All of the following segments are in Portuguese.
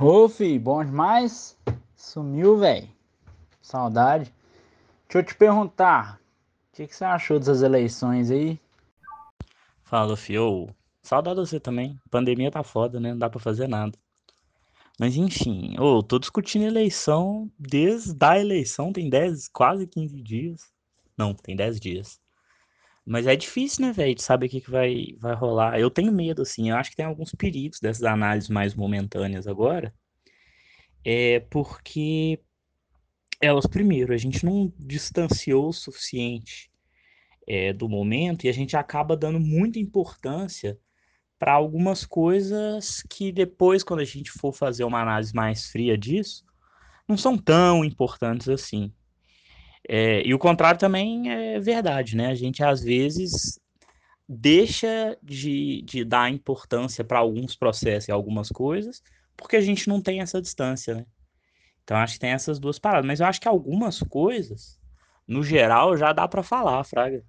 Ô, fi, bom demais? Sumiu, velho. Saudade. Deixa eu te perguntar, o que, que, você achou dessas eleições aí? Fala, fio. Saudade de você também. Pandemia tá foda, né? Não dá pra fazer nada. Mas enfim, eu tô discutindo eleição desde a eleição, tem 10, quase 15 dias. Não, tem 10 dias. Mas é difícil, né, velho, de saber o que, que vai, vai rolar. Eu tenho medo, assim. Eu acho que tem alguns perigos dessas análises mais momentâneas agora. É porque elas, primeiro, a gente não distanciou o suficiente é, do momento e a gente acaba dando muita importância para algumas coisas que depois, quando a gente for fazer uma análise mais fria disso, não são tão importantes assim. É, e o contrário também é verdade, né? A gente às vezes deixa de, de dar importância para alguns processos e algumas coisas, porque a gente não tem essa distância, né? Então acho que tem essas duas paradas. Mas eu acho que algumas coisas, no geral, já dá para falar, Fraga.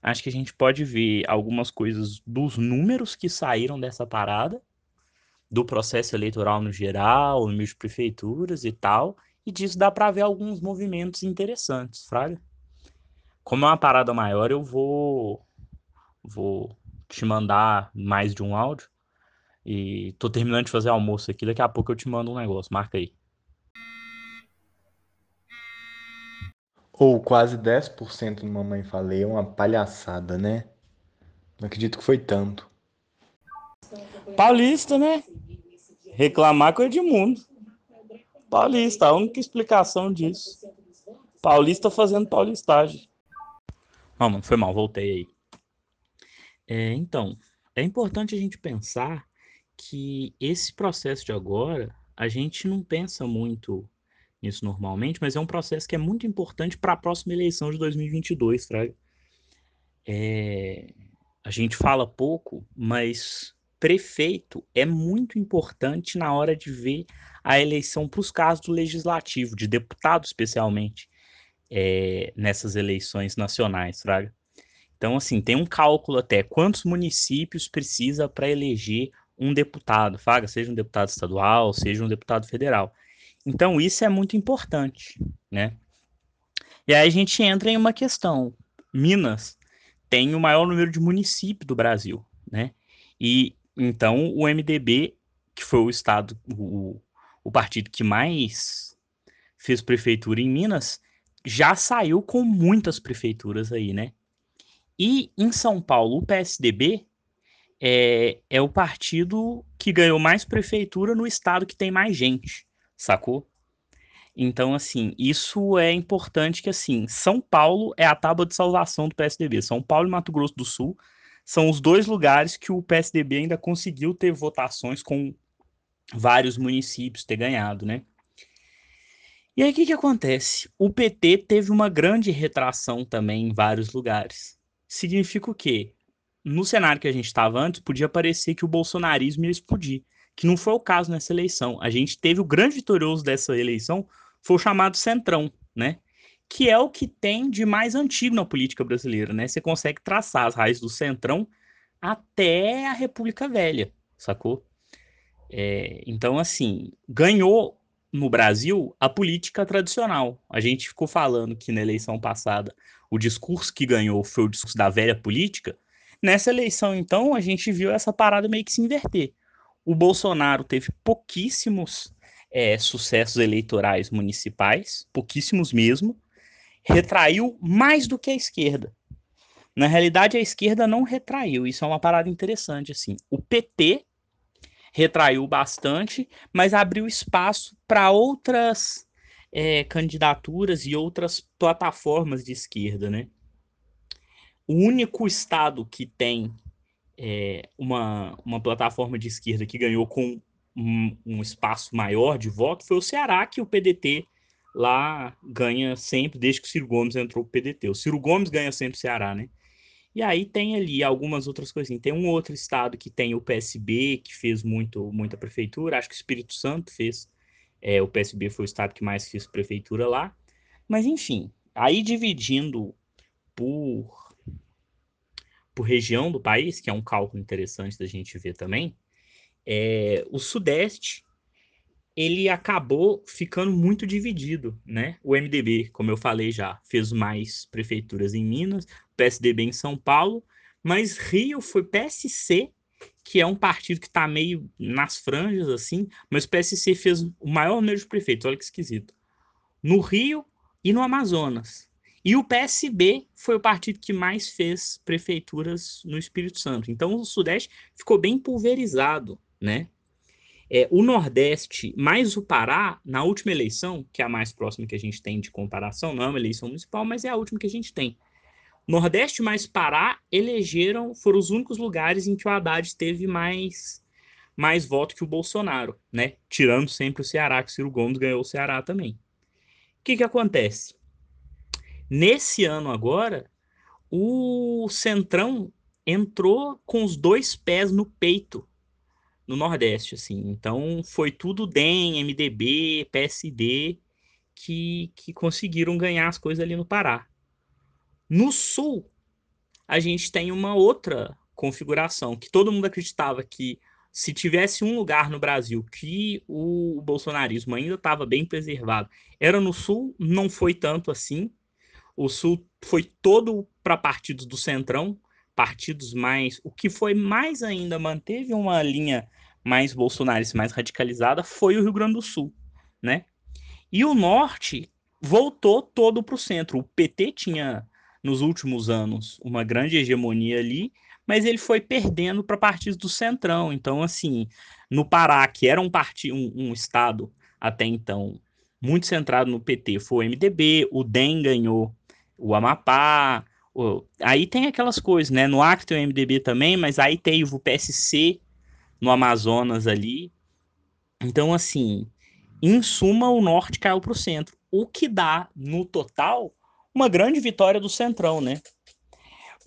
Acho que a gente pode ver algumas coisas dos números que saíram dessa parada, do processo eleitoral no geral, número de prefeituras e tal, e disso dá para ver alguns movimentos interessantes, Fraga. Como é uma parada maior, eu vou vou te mandar mais de um áudio. E tô terminando de fazer almoço aqui, daqui a pouco eu te mando um negócio, marca aí. Ou quase 10% no Mamãe Falei é uma palhaçada, né? Não acredito que foi tanto. Paulista, né? Reclamar com o Edmundo. Paulista, a única explicação disso. Paulista fazendo paulistagem. Não, mano, foi mal, voltei aí. É, então, é importante a gente pensar que esse processo de agora, a gente não pensa muito nisso normalmente, mas é um processo que é muito importante para a próxima eleição de 2022, Fraga. É, a gente fala pouco, mas prefeito é muito importante na hora de ver a eleição para os casos do legislativo, de deputado especialmente, é, nessas eleições nacionais, Fraga. Então, assim, tem um cálculo até quantos municípios precisa para eleger um deputado, Fraga, seja um deputado estadual, seja um deputado federal. Então, isso é muito importante, né? E aí a gente entra em uma questão. Minas tem o maior número de municípios do Brasil, né? E então o MDB, que foi o estado, o, o partido que mais fez prefeitura em Minas, já saiu com muitas prefeituras aí, né? E em São Paulo, o PSDB é, é o partido que ganhou mais prefeitura no estado que tem mais gente sacou? Então, assim, isso é importante que, assim, São Paulo é a tábua de salvação do PSDB. São Paulo e Mato Grosso do Sul são os dois lugares que o PSDB ainda conseguiu ter votações com vários municípios ter ganhado, né? E aí, o que, que acontece? O PT teve uma grande retração também em vários lugares. Significa o quê? No cenário que a gente estava antes, podia parecer que o bolsonarismo ia explodir que não foi o caso nessa eleição. A gente teve o grande vitorioso dessa eleição, foi o chamado Centrão, né? Que é o que tem de mais antigo na política brasileira, né? Você consegue traçar as raízes do Centrão até a República Velha, sacou? É, então, assim, ganhou no Brasil a política tradicional. A gente ficou falando que na eleição passada o discurso que ganhou foi o discurso da velha política. Nessa eleição, então, a gente viu essa parada meio que se inverter. O Bolsonaro teve pouquíssimos é, sucessos eleitorais municipais, pouquíssimos mesmo, retraiu mais do que a esquerda. Na realidade, a esquerda não retraiu, isso é uma parada interessante. assim. O PT retraiu bastante, mas abriu espaço para outras é, candidaturas e outras plataformas de esquerda, né? O único estado que tem é, uma, uma plataforma de esquerda que ganhou com um, um, espaço maior de voto foi o Ceará, que o PDT lá ganha sempre, desde que o Ciro Gomes entrou o PDT. O Ciro Gomes ganha sempre o Ceará, né? E aí tem ali algumas outras coisinhas. Tem um outro estado que tem o PSB, que fez muito, muita prefeitura. Acho que o Espírito Santo fez. É, o PSB foi o estado que mais fez prefeitura lá. Mas, enfim, aí dividindo por por região do país, que é um cálculo interessante da gente ver também, é, o Sudeste ele acabou ficando muito dividido, né? O MDB, como eu falei já, fez mais prefeituras em Minas, PSDB em São Paulo, mas Rio foi PSC, que é um partido que está meio nas franjas, assim, mas o PSC fez o maior número de prefeitos, olha que esquisito. No Rio e no Amazonas. E o PSB foi o partido que mais fez prefeituras no Espírito Santo. Então o Sudeste ficou bem pulverizado, né? É, o Nordeste mais o Pará, na última eleição, que é a mais próxima que a gente tem de comparação, não é uma eleição municipal, mas é a última que a gente tem. Nordeste mais Pará elegeram, foram os únicos lugares em que o Haddad teve mais, mais voto que o Bolsonaro, né? Tirando sempre o Ceará, que o Ciro Gomes ganhou o Ceará também. O que, que acontece? Nesse ano agora, o Centrão entrou com os dois pés no peito no Nordeste, assim. Então foi tudo DEM, MDB, PSD que, que conseguiram ganhar as coisas ali no Pará. No Sul, a gente tem uma outra configuração que todo mundo acreditava que se tivesse um lugar no Brasil que o bolsonarismo ainda estava bem preservado, era no Sul, não foi tanto assim. O Sul foi todo para partidos do Centrão, partidos mais. O que foi mais ainda manteve uma linha mais bolsonarista, mais radicalizada, foi o Rio Grande do Sul, né? E o norte voltou todo para o centro. O PT tinha, nos últimos anos, uma grande hegemonia ali, mas ele foi perdendo para partidos do centrão. Então, assim, no Pará, que era um, partido, um, um estado até então muito centrado no PT, foi o MDB, o DEM ganhou o Amapá, o... aí tem aquelas coisas, né? No Acre tem o MDB também, mas aí teve o PSC, no Amazonas ali. Então, assim, em suma, o norte caiu para o centro, o que dá, no total, uma grande vitória do Centrão, né?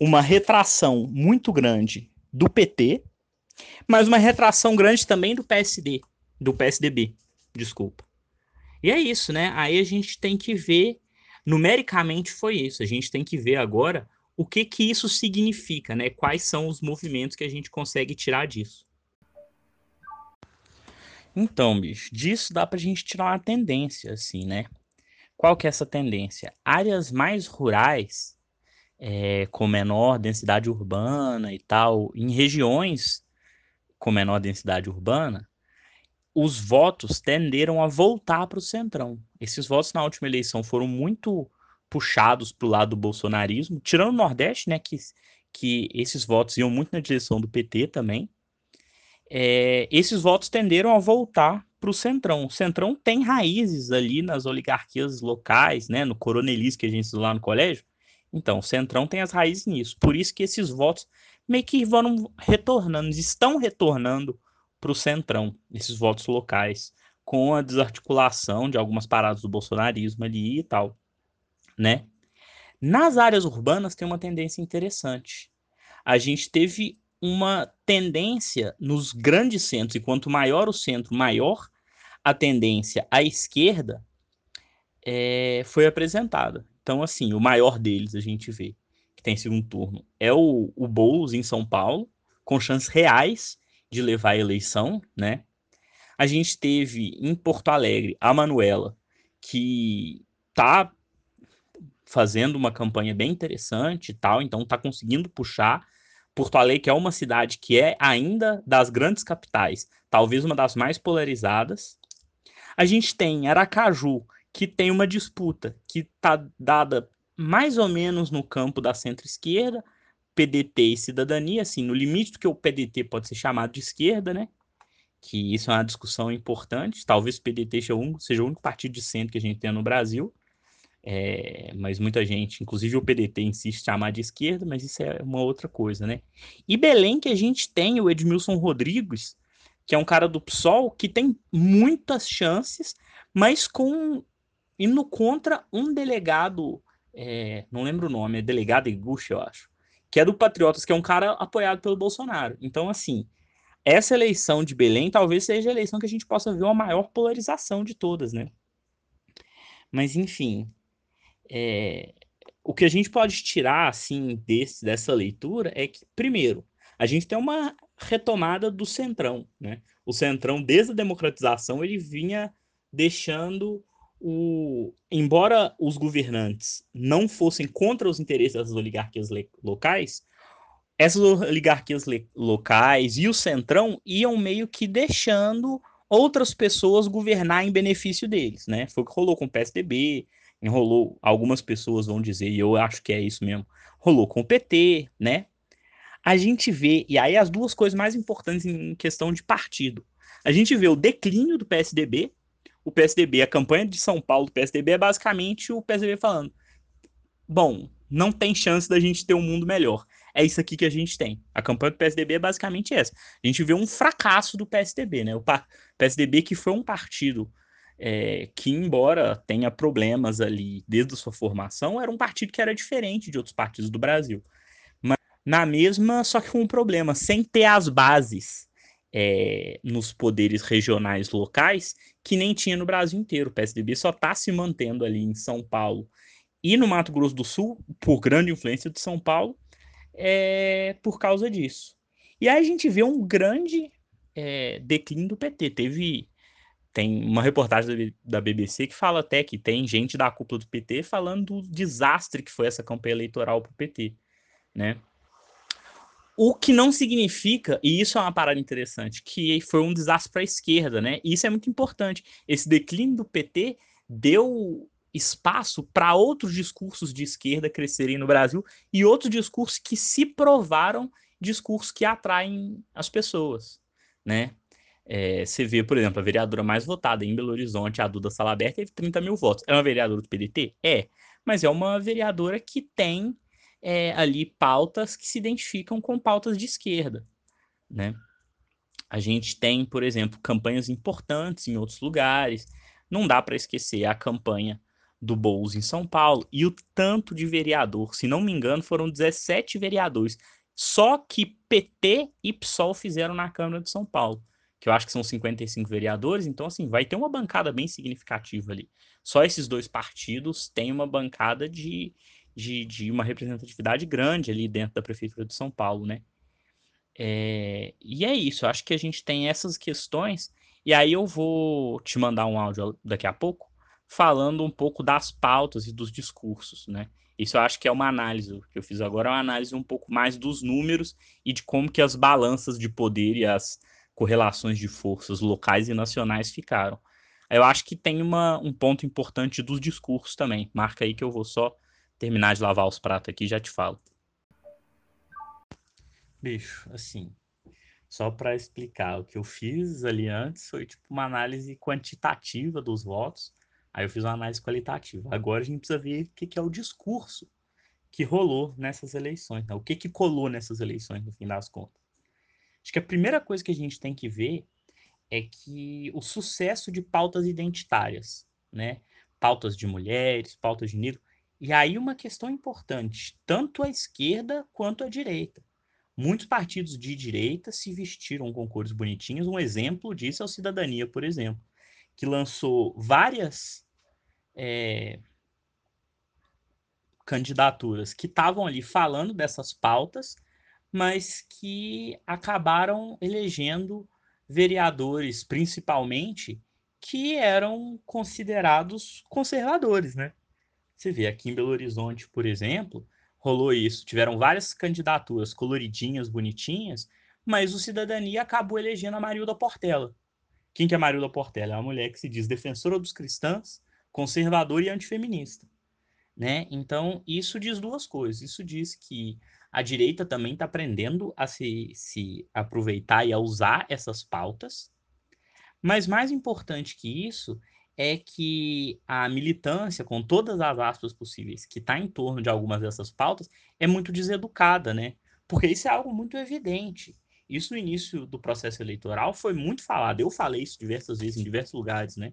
Uma retração muito grande do PT, mas uma retração grande também do PSD, do PSDB, desculpa. E é isso, né? Aí a gente tem que ver, numericamente foi isso, a gente tem que ver agora o que que isso significa, né? Quais são os movimentos que a gente consegue tirar disso. Então, bicho, disso dá pra gente tirar uma tendência, assim, né? Qual que é essa tendência? Áreas mais rurais, é, com menor densidade urbana e tal, em regiões com menor densidade urbana, os votos tenderam a voltar para o centrão. Esses votos na última eleição foram muito puxados para o lado do bolsonarismo, tirando o Nordeste, né, que, que esses votos iam muito na direção do PT também é, esses votos tenderam a voltar para o Centrão. O Centrão tem raízes ali nas oligarquias locais, né, no coronelismo que a gente lá no colégio. Então, o Centrão tem as raízes nisso. Por isso que esses votos meio que vão retornando, estão retornando para o Centrão, esses votos locais, com a desarticulação de algumas paradas do bolsonarismo ali e tal, né? Nas áreas urbanas tem uma tendência interessante. A gente teve uma tendência nos grandes centros, e quanto maior o centro, maior a tendência à esquerda é, foi apresentada. Então, assim, o maior deles a gente vê que tem segundo turno é o, o Boulos em São Paulo, com chances reais de levar a eleição, né? A gente teve em Porto Alegre a Manuela, que tá fazendo uma campanha bem interessante e tal, então tá conseguindo puxar Porto Alegre é uma cidade que é ainda das grandes capitais, talvez uma das mais polarizadas. A gente tem Aracaju, que tem uma disputa que está dada mais ou menos no campo da centro-esquerda, PDT e cidadania, assim, no limite do que o PDT pode ser chamado de esquerda, né? Que isso é uma discussão importante. Talvez o PDT seja o único, partido de centro que a gente tem no Brasil. É, mas muita gente, inclusive o PDT, insiste em chamar de esquerda, mas isso é uma outra coisa, né? E Belém, que a gente tem o Edmilson Rodrigues, que é um cara do PSOL, que tem muitas chances, mas com indo contra um delegado, é, não lembro o nome, é delegado Iguchi, eu acho, que é do Patriotas, que é um cara apoiado pelo Bolsonaro. Então, assim, essa eleição de Belém talvez seja a eleição que a gente possa ver uma maior polarização de todas, né? Mas, enfim, é, o que a gente pode tirar assim desse, dessa leitura é que, primeiro, a gente tem uma retomada do centrão, né? O centrão desde a democratização ele vinha deixando o embora os governantes não fossem contra os interesses das oligarquias locais, essas oligarquias locais e o centrão iam meio que deixando outras pessoas governar em benefício deles, né? Foi o que rolou com o PSDB, enrolou, algumas pessoas vão dizer, e eu acho que é isso mesmo, rolou com o PT, né? A gente vê, e aí as duas coisas mais importantes em questão de partido. A gente vê o declínio do PSDB, o PSDB, a campanha de São Paulo do PSDB é basicamente o PSDB falando: bom, não tem chance da gente ter um mundo melhor. É isso aqui que a gente tem. A campanha do PSDB é basicamente essa. A gente vê um fracasso do PSDB, né? O PSDB que foi um partido é, que, embora tenha problemas ali desde a sua formação, era um partido que era diferente de outros partidos do Brasil. Mas na mesma, só que com um problema, sem ter as bases é, nos poderes regionais locais que nem tinha no Brasil inteiro. O PSDB só está se mantendo ali em São Paulo e no Mato Grosso do Sul, por grande influência de São Paulo, é, por causa disso. E aí a gente vê um grande é, declínio do PT. Teve tem uma reportagem da BBC que fala até que tem gente da cúpula do PT falando do desastre que foi essa campanha eleitoral para o PT, né? O que não significa, e isso é uma parada interessante, que foi um desastre para a esquerda, né? E isso é muito importante. Esse declínio do PT deu espaço para outros discursos de esquerda crescerem no Brasil e outros discursos que se provaram discursos que atraem as pessoas, né? É, você vê, por exemplo, a vereadora mais votada em Belo Horizonte, a Duda Salaberto, teve 30 mil votos. É uma vereadora do PDT? É. Mas é uma vereadora que tem é, ali pautas que se identificam com pautas de esquerda, né? A gente tem, por exemplo, campanhas importantes em outros lugares. Não dá para esquecer a campanha do Boulos em São Paulo e o tanto de vereador. Se não me engano, foram 17 vereadores. Só que PT e PSOL fizeram na Câmara de São Paulo que eu acho que são 55 vereadores, então assim, vai ter uma bancada bem significativa ali. Só esses dois partidos têm uma bancada de, de, de uma representatividade grande ali dentro da Prefeitura de São Paulo, né? É, e é isso, eu acho que a gente tem essas questões, e aí eu vou te mandar um áudio daqui a pouco, falando um pouco das pautas e dos discursos, né? Isso eu acho que é uma análise, o que eu fiz agora é uma análise um pouco mais dos números e de como que as balanças de poder e as, correlações de forças locais e nacionais ficaram. Eu acho que tem uma, um ponto importante dos discursos também. Marca aí que eu vou só terminar de lavar os pratos aqui e já te falo. Bicho, assim, só para explicar, o que eu fiz ali antes foi tipo uma análise quantitativa dos votos, aí eu fiz uma análise qualitativa. Agora a gente precisa ver o que, que é o discurso que rolou nessas eleições, né? o que, que colou nessas eleições, no fim das contas. Acho que a primeira coisa que a gente tem que ver é que o sucesso de pautas identitárias, né? Pautas de mulheres, pautas de negro. E aí uma questão importante, tanto a esquerda quanto a direita. Muitos partidos de direita se vestiram com cores bonitinhas. Um exemplo disso é o Cidadania, por exemplo, que lançou várias é, candidaturas que estavam ali falando dessas pautas, mas que acabaram elegendo vereadores, principalmente, que eram considerados conservadores, né? Você vê aqui em Belo Horizonte, por exemplo, rolou isso. Tiveram várias candidaturas coloridinhas, bonitinhas, mas o Cidadania acabou elegendo a Marilda Portela. Quem que é a Marilda Portela? É uma mulher que se diz defensora dos cristãos, conservadora e antifeminista. Né? Então, isso diz duas coisas. Isso diz que a direita também está aprendendo a se, se aproveitar e a usar essas pautas. Mas mais importante que isso é que a militância, com todas as aspas possíveis, que está em torno de algumas dessas pautas, é muito deseducada, né? Porque isso é algo muito evidente. Isso no início do processo eleitoral foi muito falado. Eu falei isso diversas vezes em diversos lugares, né?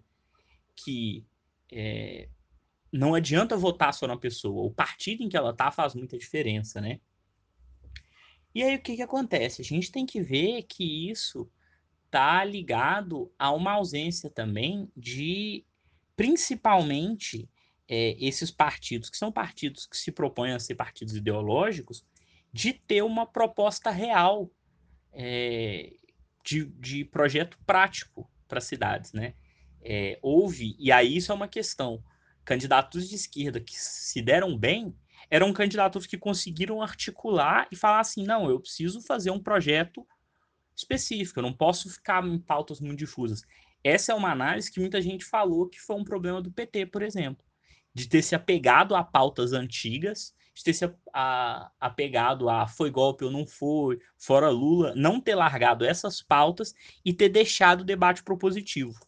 Que é, não adianta votar só na pessoa. O partido em que ela tá faz muita diferença, né? E aí o que, que acontece? A gente tem que ver que isso está ligado a uma ausência também de, principalmente, é, esses partidos, que são partidos que se propõem a ser partidos ideológicos, de ter uma proposta real é, de, de projeto prático para cidades, né? É, houve, e aí isso é uma questão, candidatos de esquerda que se deram bem eram candidatos que conseguiram articular e falar assim, não, eu preciso fazer um projeto específico, eu não posso ficar em pautas muito difusas. Essa é uma análise que muita gente falou que foi um problema do PT, por exemplo, de ter se apegado a pautas antigas, de ter se apegado a foi golpe ou não foi, fora Lula, não ter largado essas pautas e ter deixado o debate propositivo,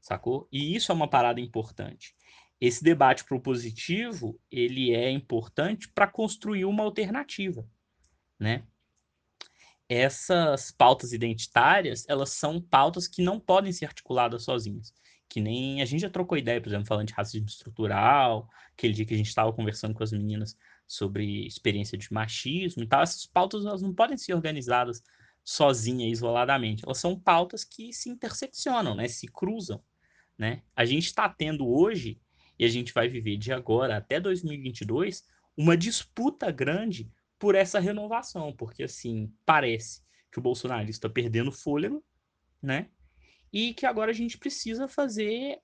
sacou? E isso é uma parada importante. Esse debate propositivo, ele é importante para construir uma alternativa, né? essas pautas identitárias, elas são pautas que não podem ser articuladas sozinhas. Que nem a gente já trocou ideia, por exemplo, falando de racismo estrutural, aquele dia que a gente estava conversando com as meninas sobre experiência de machismo e tal, essas pautas elas não podem ser organizadas sozinha, isoladamente. Elas são pautas que se interseccionam, né? Se cruzam, né? A gente está tendo hoje, e a gente vai viver de agora até 2022, uma disputa grande por essa renovação, porque assim, parece que o Bolsonaro está perdendo fôlego, né? E que agora a gente precisa fazer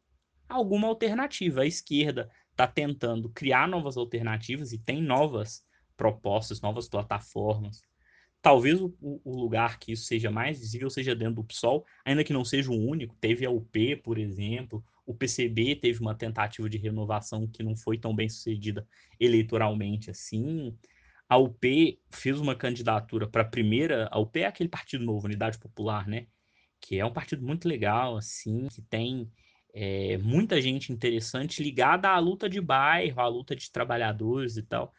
alguma alternativa. A esquerda está tentando criar novas alternativas e tem novas propostas, novas plataformas. Talvez o, o, lugar que isso seja mais visível seja dentro do PSOL, ainda que não seja o único. Teve a UP, por exemplo, o PCB teve uma tentativa de renovação que não foi tão bem sucedida eleitoralmente assim a UP fez uma candidatura para a primeira. A UP é aquele partido novo, Unidade Popular, né? Que é um partido muito legal, assim, que tem é, muita gente interessante ligada à luta de bairro, à luta de trabalhadores e tal.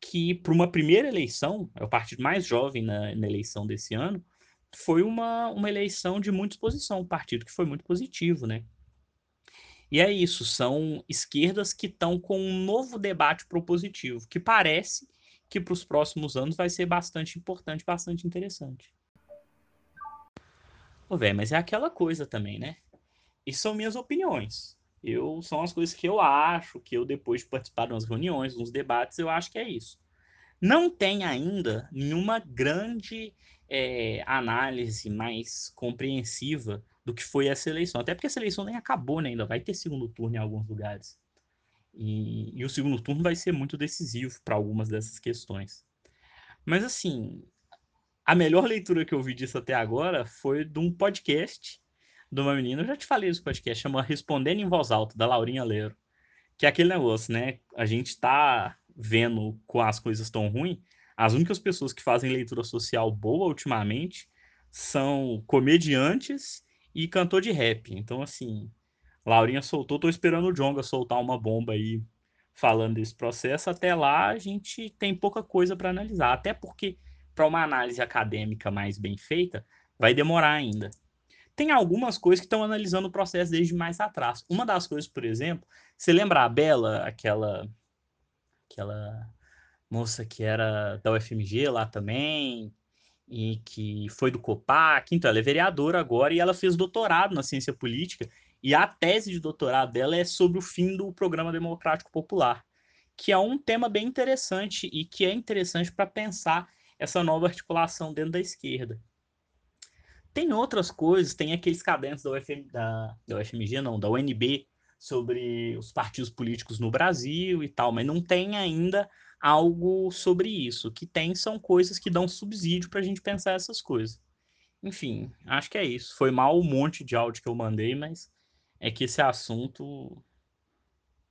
Que para uma primeira eleição, é o partido mais jovem na, na eleição desse ano, foi uma, uma eleição de muita exposição, um partido que foi muito positivo, né? E é isso, são esquerdas que estão com um novo debate propositivo, que parece que para os próximos anos vai ser bastante importante, bastante interessante. Ô, velho, mas é aquela coisa também, né? Isso são minhas opiniões. Eu são as coisas que eu acho, que eu depois de participar de umas reuniões, uns debates, eu acho que é isso. Não tem ainda nenhuma grande é, análise mais compreensiva do que foi essa eleição. Até porque essa eleição nem acabou né, ainda, vai ter segundo turno em alguns lugares. E, e o segundo turno vai ser muito decisivo para algumas dessas questões. Mas, assim, a melhor leitura que eu vi disso até agora foi de um podcast de uma menina, eu já te falei desse podcast, chama Respondendo em Voz Alta, da Laurinha Leiro. Que é aquele negócio, né? A gente tá vendo com as coisas tão ruins, as únicas pessoas que fazem leitura social boa ultimamente são comediantes e cantor de rap. Então, assim, Laurinha soltou, tô esperando o Jonga soltar uma bomba aí falando desse processo. Até lá a gente tem pouca coisa para analisar, até porque para uma análise acadêmica mais bem feita, vai demorar ainda. Tem algumas coisas que estão analisando o processo desde mais atrás. Uma das coisas, por exemplo, você lembra a Bela, aquela aquela moça que era da UFMG lá também, e que foi do COPAC, então ela é vereadora agora e ela fez doutorado na ciência política e a tese de doutorado dela é sobre o fim do programa democrático popular, que é um tema bem interessante e que é interessante para pensar essa nova articulação dentro da esquerda. Tem outras coisas, tem aqueles cadernos da, UFM, da, da UFMG, não, da UNB, sobre os partidos políticos no Brasil e tal, mas não tem ainda algo sobre isso. O que tem são coisas que dão subsídio para a gente pensar essas coisas. Enfim, acho que é isso. Foi mal um monte de áudio que eu mandei, mas é que esse assunto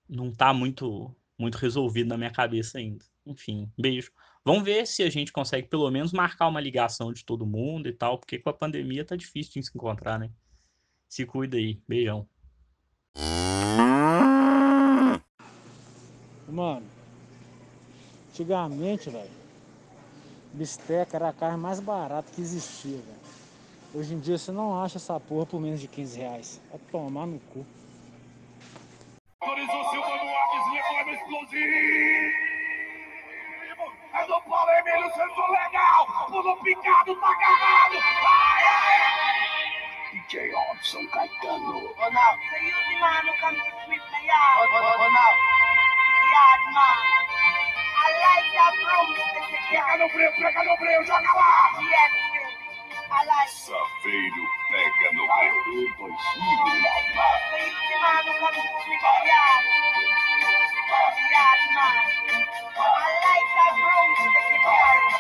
não está muito, muito resolvido na minha cabeça ainda. Enfim, beijo. Vamos ver se a gente consegue pelo menos marcar uma ligação de todo mundo e tal, porque com a pandemia tá difícil de se encontrar, né? Se cuida aí. Beijão. Mano, antigamente, velho, bisteca era a carne mais barata que existia, velho. Hoje em dia você não acha essa porra por menos de 15 reais. Vai tomar no cu. Autorizou Silva no ar, reforma explosivo. É do Paulo Emílio, senso legal. Pulo picado, tá agarrado. Ai, ai. DJ Robson Caetano. Ronaldo, você e o Milano come to sweep the yard. Ronaldo. Yard man. I like that room. Pega no breu, pega no breu, joga lá. Yes, I like Saveiro pega no Peru 2000. the youth man who come to me for yard. Yard man. I like that broomstick